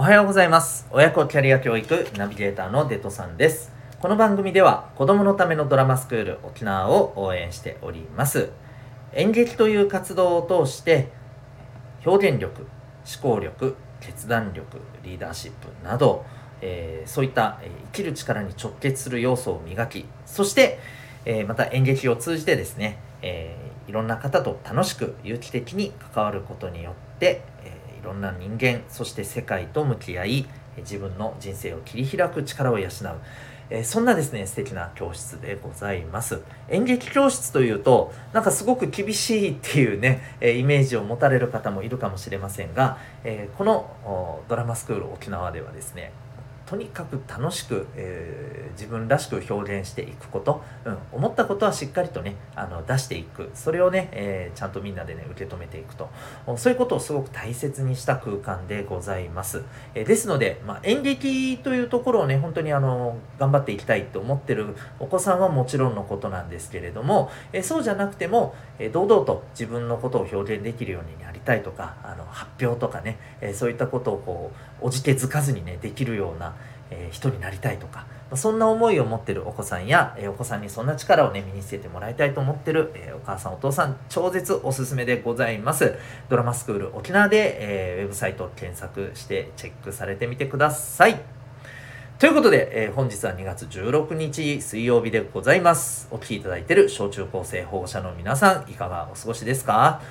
おはようございます。親子キャリア教育ナビゲーターのデトさんです。この番組では子供のためのドラマスクール沖縄を応援しております。演劇という活動を通して表現力思考力決断力リーダーシップなど、えー、そういった、え生きる力に直結する要素を磨きそして、えー、また演劇を通じてですね、えー、いろんな方と楽しく有機的に関わることによって、えいろんな人間そして世界と向き合い自分の人生を切り開く力を養う、えそんなですね素敵な教室でございます。演劇教室というとなんかすごく厳しいっていうね、えイメージを持たれる方もいるかもしれませんが、えこのドラマスクール沖縄ではですねとにかく楽しく、えー、自分らしく表現していくこと、うん、思ったことはしっかりとねあの出していく。それをね、えー、ちゃんとみんなでね受け止めていくと。そういうことをすごく大切にした空間でございます、えー、ですので、まあ、演劇というところをね本当にあの頑張っていきたいと思ってるお子さんはもちろんのことなんですけれども、えそうじゃなくても、え堂々と自分のことを表現できるようになりたいとかあの発表とかね、えそういったことをこうおじけづかずにねできるようなえー、人になりたいとか、まそんな思いを持ってるお子さんや、えー、お子さんにそんな力をね、身につけてもらいたいと思ってる、えー、お母さんお父さん、超絶おすすめでございます。ドラマスクール沖縄で、えー、ウェブサイトを検索してチェックされてみてください。ということで、え、本日は2月16日水曜日でございます。お聴きいただいている小中高生保護者の皆さん、いかがお過ごしですか？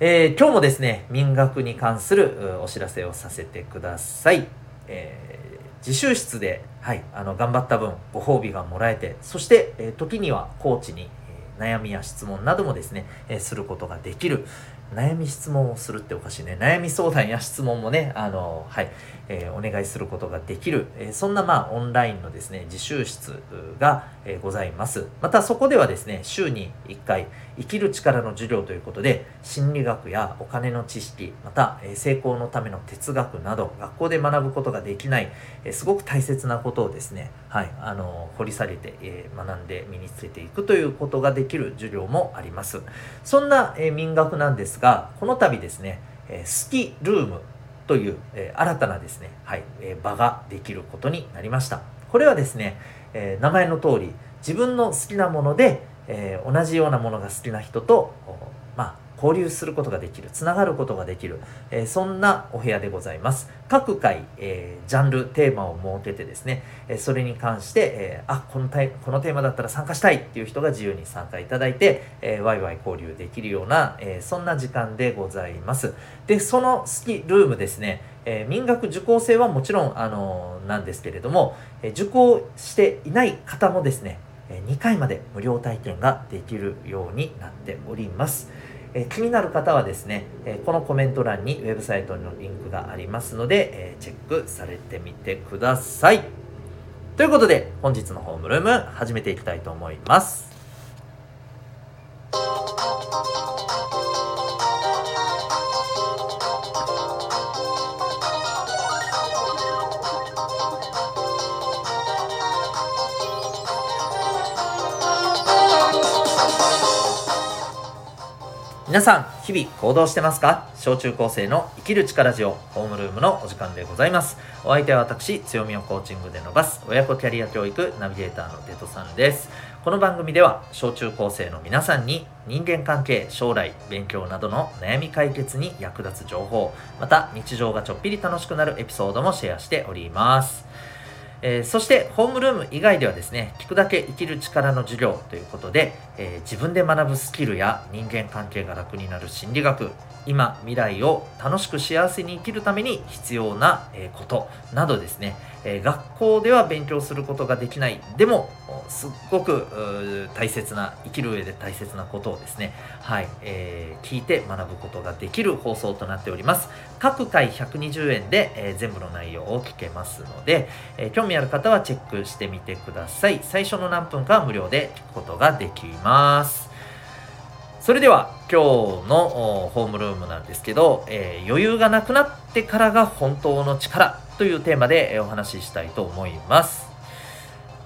えー、今日もですね、民学に関するお知らせをさせてください。えー自習室で、はい、あの頑張った分ご褒美がもらえてそして、え、時にはコーチに、え、悩みや質問などもですね、え、することができる悩み質問をするっておかしいね。悩み相談や質問もねあのはいえー、お願いすることができる、えー、そんなまあオンラインのですね自習室が、えー、ございます。またそこではですね週に1回生きる力の授業ということで心理学やお金の知識また、え成功のための哲学など学校で学ぶことができない、えすごく大切なことをですねはいあの掘り下げて、え学んで身につけていくということができる授業もありますそんな、え民学なんですがこの度ですね、え好きルームという、え、新たなですね、はいえ、場ができることになりました。これはですね、え、名前の通り自分の好きなもので、え同じようなものが好きな人と、まあ、交流することができる、つながることができる、えー、そんなお部屋でございます。各回、えー、ジャンル、テーマを設けてですね、えそれに関して、えあ、このこのテーマだったら参加したいっていう人が自由に参加いただいて、えワイワイ交流できるような、えそんな時間でございます。で、その好きルームですね、え、民学受講生はもちろん、あの、なんですけれども、え、受講していない方もですね、2回まで無料体験ができるようになっております。え気になる方はですね、えこのコメント欄にウェブサイトのリンクがありますので、えチェックされてみてください。ということで、本日のホームルーム始めていきたいと思います。皆さん、日々行動してますか？小中高生の生きる力ジオホームルームのお時間でございます。お相手は私、強みをコーチングで伸ばす親子キャリア教育ナビゲーターのデトさんです。この番組では小中高生の皆さんに人間関係、将来、勉強などの悩み解決に役立つ情報、また日常がちょっぴり楽しくなるエピソードもシェアしております。えー、そしてホームルーム以外ではですね聞くだけ生きる力の授業ということで、えー、自分で学ぶスキルや人間関係が楽になる心理学。今未来を楽しく幸せに生きるために必要なえことなどですね、え学校では勉強することができない。でもすっごく大切な生きる上で大切なことをですね。はい、えー、聞いて学ぶことができる放送となっております。各回120円で、え、全部の内容を聞けますので、え、興味ある方はチェックしてみてください。最初の何分かは無料で聞くことができます。ます。それでは今日のホームルームなんですけど、えー、余裕がなくなってからが本当の力というテーマでお話ししたいと思います、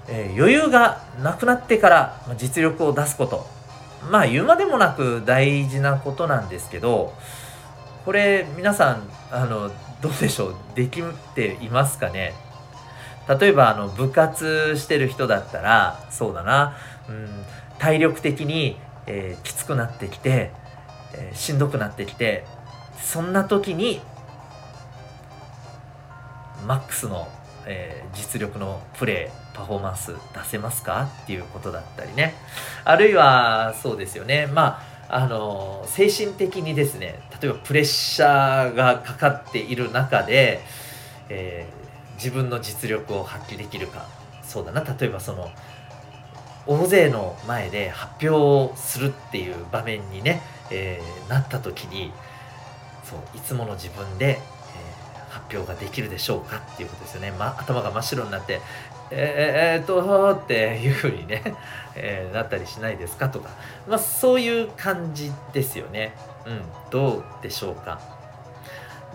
えー、余裕がなくなってから実力を出すこと。まあ言うまでもなく大事なことなんですけどこれ皆さんあのどうでしょう？できていますかね？例えばあの部活してる人だったらそうだな、うん、体力的に、えー、きつくなってきて、えー、しんどくなってきてそんな時にマックスの、えー、実力のプレーパフォーマンス出せますかっていうことだったりね。あるいはそうですよね。まああの精神的にですね例えばプレッシャーがかかっている中で、えー、自分の実力を発揮できるか。そうだな。例えばその大勢の前で発表するっていう場面にね、えー、なった時にそういつもの自分で、えー、発表ができるでしょうかっていうことですよね、ま、頭が真っ白になってえ、え、っとっていうふうにね、えー、なったりしないですかとか、まあ、そういう感じですよね。うん、どうでしょうか。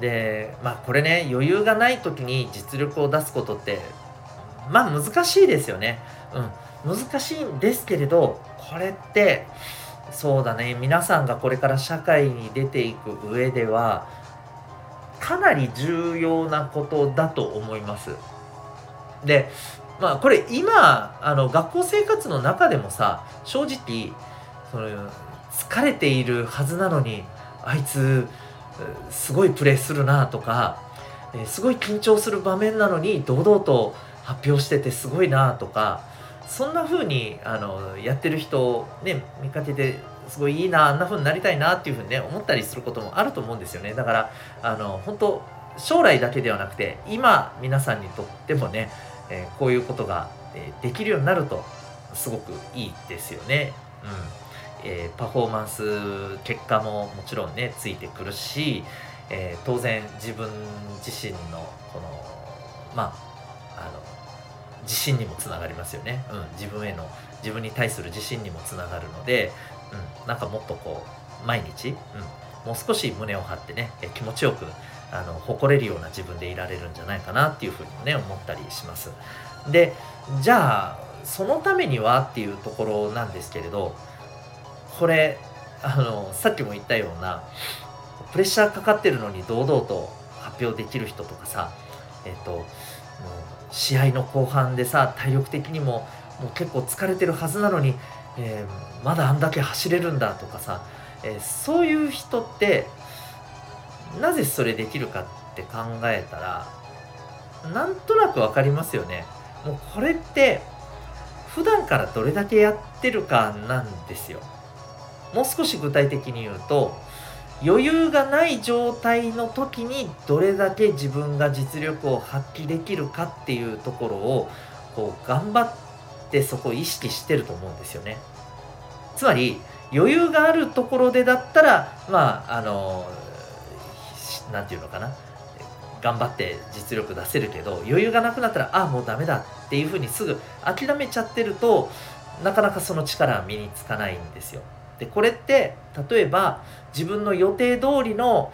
で、まあこれね、余裕がない時に実力を出すことって、まあ難しいですよね。うん、難しいんですけれど、これって、そうだね、皆さんがこれから社会に出ていく上では、かなり重要なことだと思います。で、まあこれ今あの学校生活の中でもさ正直その疲れているはずなのにあいつすごいプレーするなとかすごい緊張する場面なのに堂々と発表しててすごいなとかそんな風にあのやってる人ね見かけてすごいいいなあんな風になりたいなっていう風にね思ったりすることもあると思うんですよねだからあの本当将来だけではなくて今皆さんにとってもねえー、こういうことが、えできるようになるとすごくいいですよね。うんえー、パフォーマンス結果ももちろんねついてくるし、え、当然自分自身のこのまあ自信にもつながりますよね、うん、自分への自分に対する自信にもつながるので、うん、なんかもっとこう毎日、うん、もう少し胸を張ってね気持ちよくあの誇れるような自分でいられるんじゃないかなっていうふうにもね思ったりします。でじゃあそのためにはっていうところなんですけれどこれあのさっきも言ったようなプレッシャーかかってるのに堂々と発表できる人とかさえっ、と試合の後半でさ体力的にももう結構疲れてるはずなのに、えー、まだあんだけ走れるんだとかさ、えー、そういう人ってなぜそれできるかって考えたらなんとなく分かりますよね。もうこれって普段からどれだけやってるかなんですよ。もう少し具体的に言うと余裕がない状態の時にどれだけ自分が実力を発揮できるかっていうところをこう頑張ってそこを意識してると思うんですよねつまり余裕があるところでだったらまああの何て言うのかな頑張って実力出せるけど余裕がなくなったらああもうダメだっていうふうにすぐ諦めちゃってるとなかなかその力は身につかないんですよ。でこれって例えば自分の予定通りの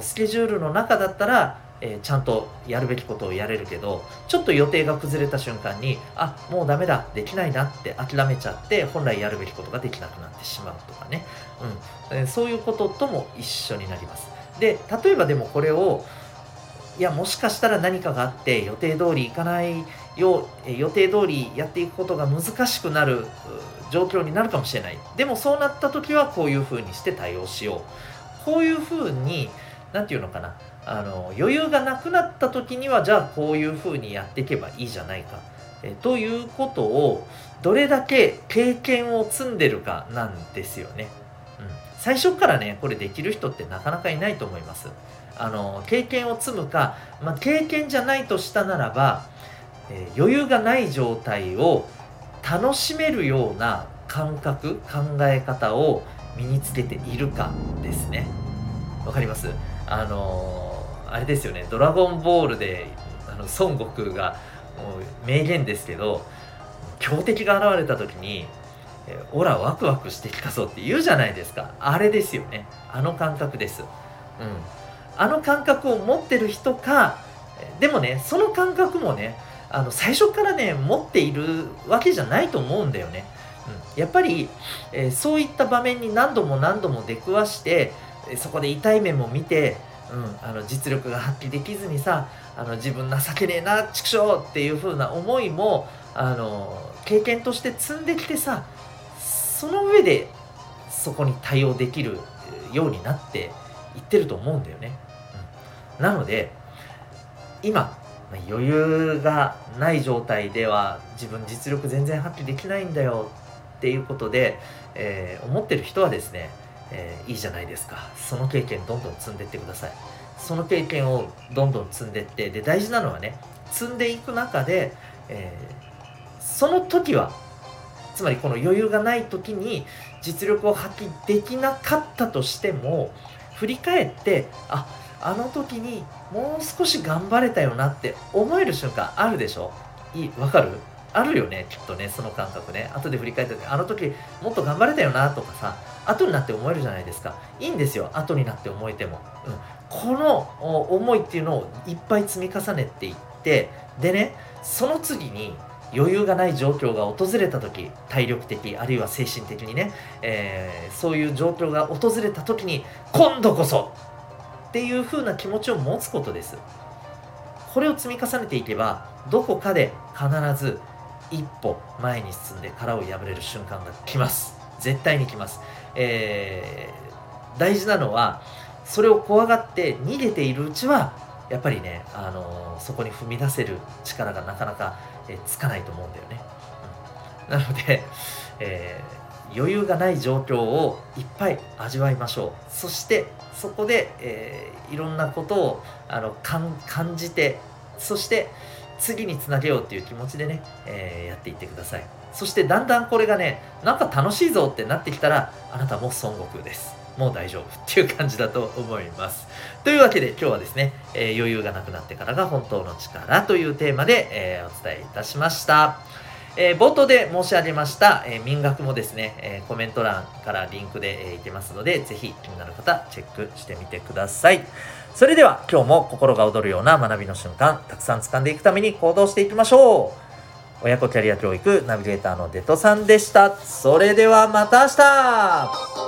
スケジュールの中だったら、えー、ちゃんとやるべきことをやれるけどちょっと予定が崩れた瞬間にあもうダメだできないなって諦めちゃって本来やるべきことができなくなってしまうとかね、うん、そういうこととも一緒になります。で例えばでもこれをいやもしかしたら何かがあって予定通りいかないよう予定通りやっていくことが難しくなる状況になるかもしれない。でもそうなった時はこういうふうにして対応しよう。こういうふうに何て言うのかな。あの余裕がなくなった時にはじゃあこういうふうにやっていけばいいじゃないか。えということをどれだけ経験を積んでるかなんですよね。うん。最初からねこれできる人ってなかなかいないと思います。あの経験を積むか、まあ、経験じゃないとしたならば、えー、余裕がない状態を楽しめるような感覚考え方を身につけているかですね。わかります？あのー、あれですよね「ドラゴンボールで」あの孫悟空がもう名言ですけど強敵が現れた時にえ、オラワクワクしてきたぞって言うじゃないですか。あれですよね。あの感覚です。うん。あの感覚を持ってる人かでもねその感覚もねあの最初からね持っているわけじゃないと思うんだよね、うん、やっぱり、えー、そういった場面に何度も何度も出くわしてそこで痛い面も見て、うん、あの実力が発揮できずにさあの自分情けねえな畜生っていう風な思いもあの経験として積んできてさその上でそこに対応できるようになっていってると思うんだよね。なので今余裕がない状態では自分実力全然発揮できないんだよっていうことで、えー、思ってる人はですね、えー、いいじゃないですか。その経験どんどん積んでってください。その経験をどんどん積んでってで大事なのはね積んでいく中で、えー、その時はつまりこの余裕がない時に実力を発揮できなかったとしても振り返ってあっあの時にもう少し頑張れたよなって思える瞬間あるでしょ？いいわかる？あるよねきっとねその感覚ね。後で振り返ってあの時もっと頑張れたよなとかさ後になって思えるじゃないですか。いいんですよ後になって思えても、うん、この思いっていうのをいっぱい積み重ねていってでねその次に余裕がない状況が訪れた時体力的あるいは精神的にね、えー、そういう状況が訪れた時に今度こそっていう風な気持ちを持つことです。これを積み重ねていけばどこかで必ず一歩前に進んで殻を破れる瞬間が来ます。絶対に来ます、えー、大事なのはそれを怖がって逃げているうちはやっぱりね、あのー、そこに踏み出せる力がなかなか、えー、つかないと思うんだよね、うん、なので、えー、余裕がない状況をいっぱい味わいましょう。そしてそこで、えー、いろんなことをあの感じてそして次につなげようっていう気持ちでね、えー、やっていってください。そしてだんだんこれがねなんか楽しいぞってなってきたらあなたも孫悟空です。もう大丈夫っていう感じだと思います。というわけで今日はですね、えー、余裕がなくなってからが本当の力というテーマで、え、お伝えいたしました。えー、冒頭で申し上げました、えー、民学もですね、えー、コメント欄からリンクで、えいけますので、ぜひ気になる方、チェックしてみてください。それでは今日も心が躍るような学びの瞬間、たくさん掴んでいくために行動していきましょう。親子キャリア教育ナビゲーターのデトさんでした。それではまた明日